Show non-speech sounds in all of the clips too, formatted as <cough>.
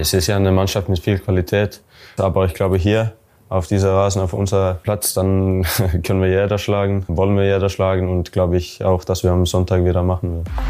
Es ist ja eine Mannschaft mit viel Qualität, aber ich glaube hier auf dieser Rasen, auf unser Platz, dann <laughs> können wir jeder schlagen, wollen wir jeder schlagen und glaube ich auch, dass wir am Sonntag wieder machen werden.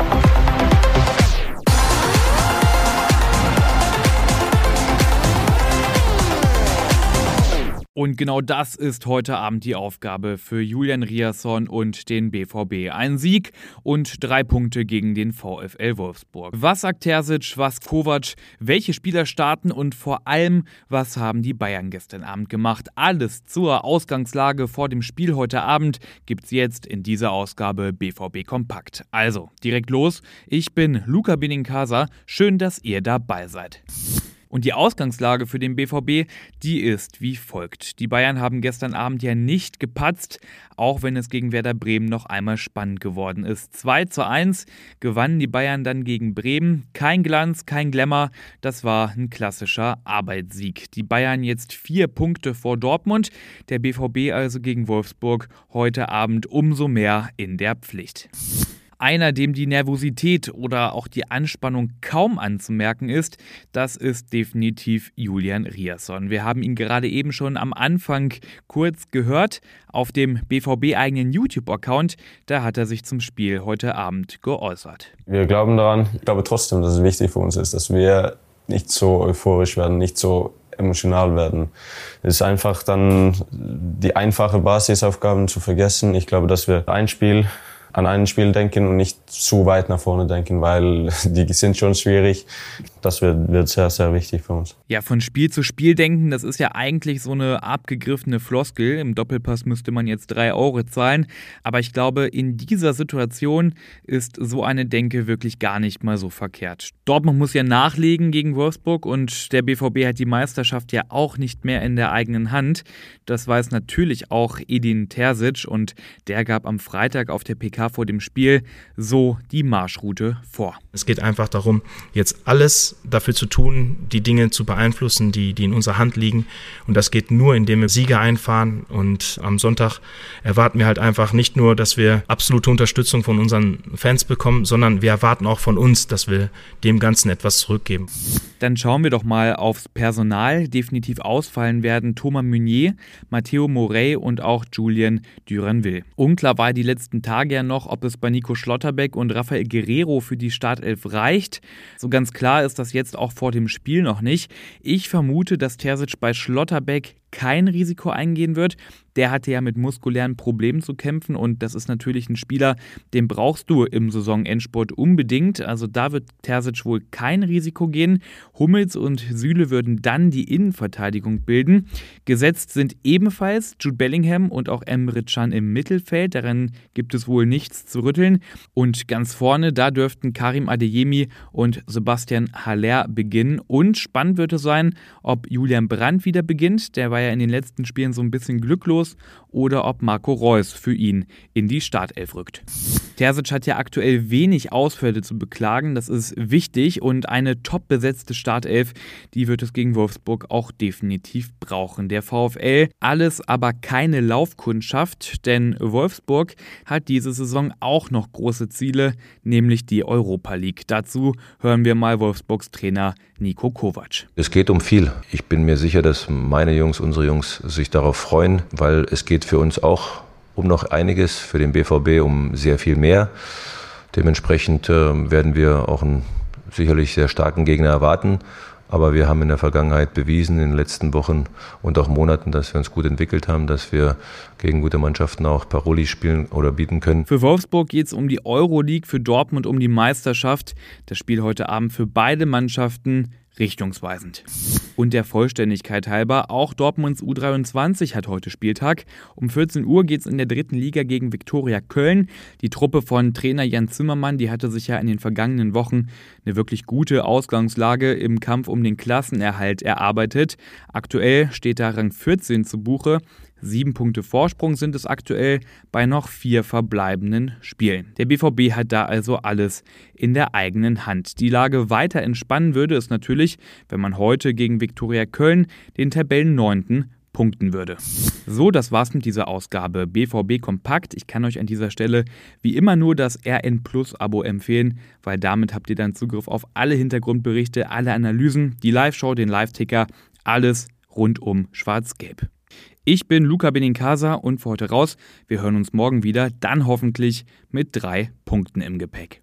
Und genau das ist heute Abend die Aufgabe für Julian Riasson und den BVB. Ein Sieg und drei Punkte gegen den VfL Wolfsburg. Was sagt Terzic, was Kovac, welche Spieler starten und vor allem, was haben die Bayern gestern Abend gemacht? Alles zur Ausgangslage vor dem Spiel heute Abend gibt's jetzt in dieser Ausgabe BVB Kompakt. Also, direkt los. Ich bin Luca Benincasa. Schön, dass ihr dabei seid. Und die Ausgangslage für den BVB, die ist wie folgt. Die Bayern haben gestern Abend ja nicht gepatzt, auch wenn es gegen Werder Bremen noch einmal spannend geworden ist. 2 zu 1 gewannen die Bayern dann gegen Bremen. Kein Glanz, kein Glamour, das war ein klassischer Arbeitssieg. Die Bayern jetzt vier Punkte vor Dortmund, der BVB also gegen Wolfsburg heute Abend umso mehr in der Pflicht. Einer, dem die Nervosität oder auch die Anspannung kaum anzumerken ist, das ist definitiv Julian Riasson. Wir haben ihn gerade eben schon am Anfang kurz gehört auf dem BVB-eigenen YouTube-Account. Da hat er sich zum Spiel heute Abend geäußert. Wir glauben daran, ich glaube trotzdem, dass es wichtig für uns ist, dass wir nicht so euphorisch werden, nicht so emotional werden. Es ist einfach dann die einfache Basisaufgaben zu vergessen. Ich glaube, dass wir ein Spiel an ein Spiel denken und nicht zu weit nach vorne denken, weil <laughs> die sind schon schwierig. Das wird, wird sehr, sehr wichtig für uns. Ja, von Spiel zu Spiel denken, das ist ja eigentlich so eine abgegriffene Floskel. Im Doppelpass müsste man jetzt drei Euro zahlen. Aber ich glaube, in dieser Situation ist so eine Denke wirklich gar nicht mal so verkehrt. Dortmund muss ja nachlegen gegen Wolfsburg und der BVB hat die Meisterschaft ja auch nicht mehr in der eigenen Hand. Das weiß natürlich auch Edin Terzic und der gab am Freitag auf der PK vor dem Spiel so die Marschroute vor. Es geht einfach darum, jetzt alles dafür zu tun, die Dinge zu beeinflussen, die, die in unserer Hand liegen. Und das geht nur, indem wir Siege einfahren. Und am Sonntag erwarten wir halt einfach nicht nur, dass wir absolute Unterstützung von unseren Fans bekommen, sondern wir erwarten auch von uns, dass wir dem Ganzen etwas zurückgeben. Dann schauen wir doch mal aufs Personal. Definitiv ausfallen werden Thomas Meunier, Matteo Morey und auch Julian Duranville. Unklar war die letzten Tage ja noch, ob es bei Nico Schlotterbeck und Rafael Guerrero für die Startelf reicht. So ganz klar ist das jetzt auch vor dem Spiel noch nicht. Ich vermute, dass Terzic bei Schlotterbeck kein Risiko eingehen wird. Der hatte ja mit muskulären Problemen zu kämpfen und das ist natürlich ein Spieler, den brauchst du im Saisonendsport unbedingt. Also da wird Terzic wohl kein Risiko gehen. Hummels und Süle würden dann die Innenverteidigung bilden. Gesetzt sind ebenfalls Jude Bellingham und auch Emre Can im Mittelfeld. Daran gibt es wohl nichts zu rütteln. Und ganz vorne, da dürften Karim Adeyemi und Sebastian Haller beginnen. Und spannend wird es sein, ob Julian Brandt wieder beginnt. Der war war ja in den letzten Spielen so ein bisschen glücklos oder ob Marco Reus für ihn in die Startelf rückt. Terzic hat ja aktuell wenig Ausfälle zu beklagen, das ist wichtig und eine top besetzte Startelf, die wird es gegen Wolfsburg auch definitiv brauchen. Der VfL alles aber keine Laufkundschaft, denn Wolfsburg hat diese Saison auch noch große Ziele, nämlich die Europa League. Dazu hören wir mal Wolfsburgs Trainer Nico Kovac. Es geht um viel. Ich bin mir sicher, dass meine Jungs, unsere Jungs sich darauf freuen, weil es geht für uns auch um noch einiges, für den BVB um sehr viel mehr. Dementsprechend äh, werden wir auch einen sicherlich sehr starken Gegner erwarten. Aber wir haben in der Vergangenheit bewiesen, in den letzten Wochen und auch Monaten, dass wir uns gut entwickelt haben, dass wir gegen gute Mannschaften auch Paroli spielen oder bieten können. Für Wolfsburg geht es um die Euroleague, für Dortmund um die Meisterschaft. Das Spiel heute Abend für beide Mannschaften richtungsweisend. Und der Vollständigkeit halber, auch Dortmunds U23 hat heute Spieltag. Um 14 Uhr geht es in der dritten Liga gegen Viktoria Köln. Die Truppe von Trainer Jan Zimmermann, die hatte sich ja in den vergangenen Wochen eine wirklich gute Ausgangslage im Kampf um den Klassenerhalt erarbeitet. Aktuell steht da Rang 14 zu Buche. Sieben Punkte Vorsprung sind es aktuell bei noch vier verbleibenden Spielen. Der BVB hat da also alles in der eigenen Hand. Die Lage weiter entspannen würde es natürlich, wenn man heute gegen Viktoria Köln den Tabellenneunten punkten würde. So, das war's mit dieser Ausgabe BVB Kompakt. Ich kann euch an dieser Stelle wie immer nur das RN Plus Abo empfehlen, weil damit habt ihr dann Zugriff auf alle Hintergrundberichte, alle Analysen, die Live-Show, den Live-Ticker, alles rund um Schwarz-Gelb. Ich bin Luca Benincasa und für heute raus. Wir hören uns morgen wieder, dann hoffentlich mit drei Punkten im Gepäck.